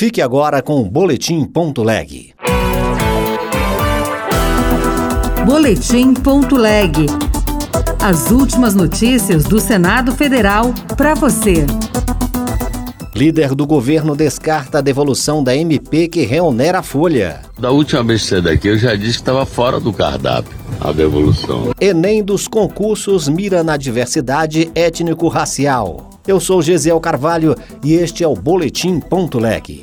Fique agora com o Boletim.leg. Boletim.leg. As últimas notícias do Senado Federal para você. Líder do governo descarta a devolução da MP que reonera a folha. Da última vez que você daqui, eu já disse que estava fora do cardápio a devolução. Enem dos concursos mira na diversidade étnico-racial. Eu sou Gesiel Carvalho e este é o Boletim.leg.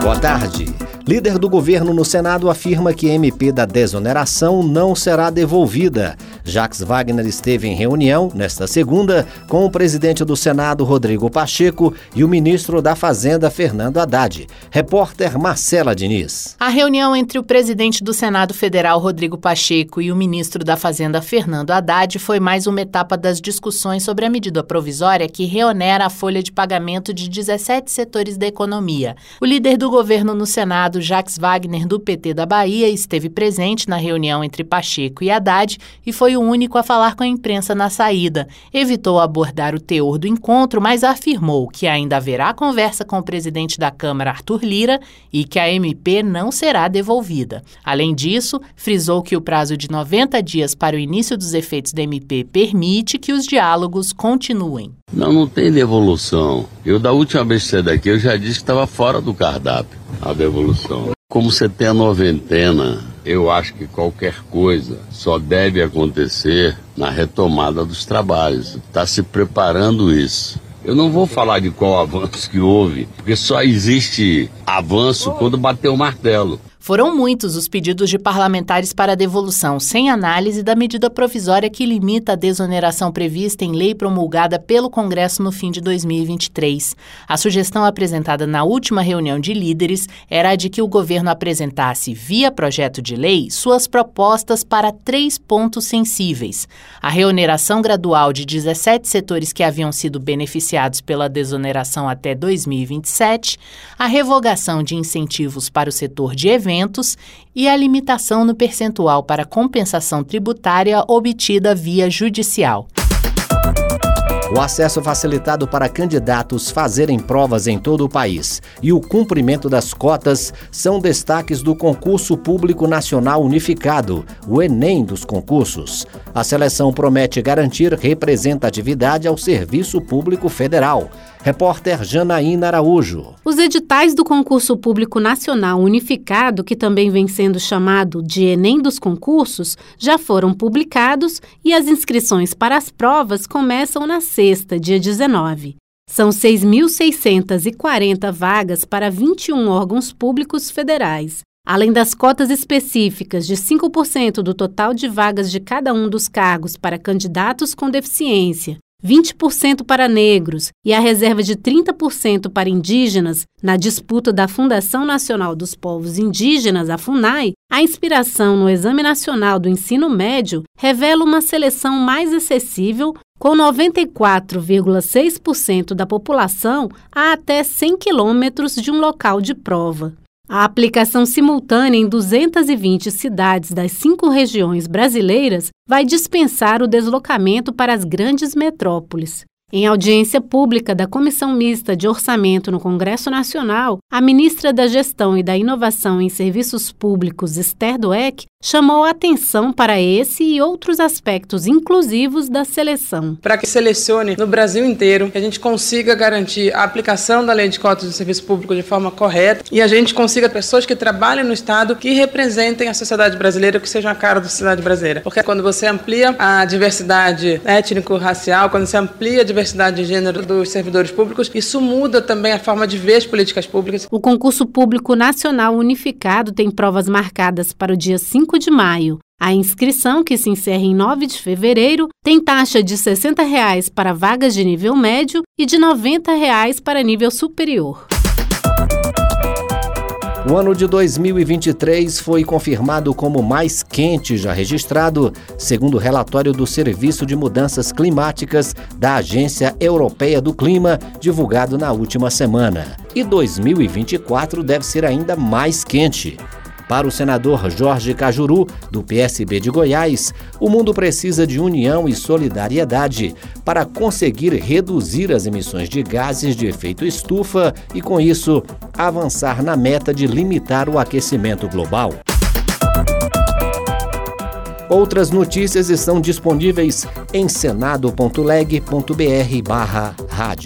Boa tarde. Líder do governo no Senado afirma que MP da desoneração não será devolvida. Jacques Wagner esteve em reunião, nesta segunda, com o presidente do Senado, Rodrigo Pacheco, e o ministro da Fazenda, Fernando Haddad. Repórter Marcela Diniz. A reunião entre o presidente do Senado Federal, Rodrigo Pacheco, e o ministro da Fazenda, Fernando Haddad, foi mais uma etapa das discussões sobre a medida provisória que reonera a folha de pagamento de 17 setores da economia. O líder do governo no Senado, Jacques Wagner, do PT da Bahia, esteve presente na reunião entre Pacheco e Haddad e foi o único a falar com a imprensa na saída. Evitou abordar o teor do encontro, mas afirmou que ainda haverá conversa com o presidente da Câmara, Arthur Lira, e que a MP não será devolvida. Além disso, frisou que o prazo de 90 dias para o início dos efeitos da MP permite que os diálogos continuem. Não, não tem devolução. Eu, da última vez que saí daqui, eu já disse que estava fora do cardápio a devolução. Como você tem a noventena, eu acho que qualquer coisa só deve acontecer na retomada dos trabalhos. Está se preparando isso. Eu não vou falar de qual avanço que houve, porque só existe avanço quando bater o martelo. Foram muitos os pedidos de parlamentares para a devolução, sem análise da medida provisória que limita a desoneração prevista em lei promulgada pelo Congresso no fim de 2023. A sugestão apresentada na última reunião de líderes era a de que o governo apresentasse, via projeto de lei, suas propostas para três pontos sensíveis: a reoneração gradual de 17 setores que haviam sido beneficiados pela desoneração até 2027, a revogação de incentivos para o setor de eventos e a limitação no percentual para compensação tributária obtida via judicial. O acesso facilitado para candidatos fazerem provas em todo o país e o cumprimento das cotas são destaques do Concurso Público Nacional Unificado, o Enem dos concursos. A seleção promete garantir representatividade ao Serviço Público Federal. Repórter Janaína Araújo. Os editais do Concurso Público Nacional Unificado, que também vem sendo chamado de Enem dos concursos, já foram publicados e as inscrições para as provas começam na sexta, dia 19. São 6.640 vagas para 21 órgãos públicos federais. Além das cotas específicas de 5% do total de vagas de cada um dos cargos para candidatos com deficiência 20% para negros e a reserva de 30% para indígenas na disputa da Fundação Nacional dos Povos Indígenas, a FUNAI, a inspiração no Exame Nacional do Ensino Médio revela uma seleção mais acessível, com 94,6% da população a até 100 quilômetros de um local de prova. A aplicação simultânea em 220 cidades das cinco regiões brasileiras vai dispensar o deslocamento para as grandes metrópoles. Em audiência pública da Comissão Mista de Orçamento no Congresso Nacional, a ministra da Gestão e da Inovação em Serviços Públicos, Esther Dueck, chamou a atenção para esse e outros aspectos inclusivos da seleção. Para que selecione no Brasil inteiro, que a gente consiga garantir a aplicação da lei de cotas de serviço público de forma correta e a gente consiga pessoas que trabalhem no Estado que representem a sociedade brasileira, que sejam a cara da sociedade brasileira. Porque quando você amplia a diversidade étnico-racial, quando você amplia a diversidade de gênero dos servidores públicos, isso muda também a forma de ver as políticas públicas. O concurso público nacional unificado tem provas marcadas para o dia 5 de maio. A inscrição, que se encerra em 9 de fevereiro, tem taxa de 60 reais para vagas de nível médio e de 90 reais para nível superior. O ano de 2023 foi confirmado como mais quente já registrado, segundo o relatório do Serviço de Mudanças Climáticas da Agência Europeia do Clima, divulgado na última semana. E 2024 deve ser ainda mais quente. Para o senador Jorge Cajuru, do PSB de Goiás, o mundo precisa de união e solidariedade para conseguir reduzir as emissões de gases de efeito estufa e, com isso, avançar na meta de limitar o aquecimento global. Outras notícias estão disponíveis em senado.leg.br/rádio.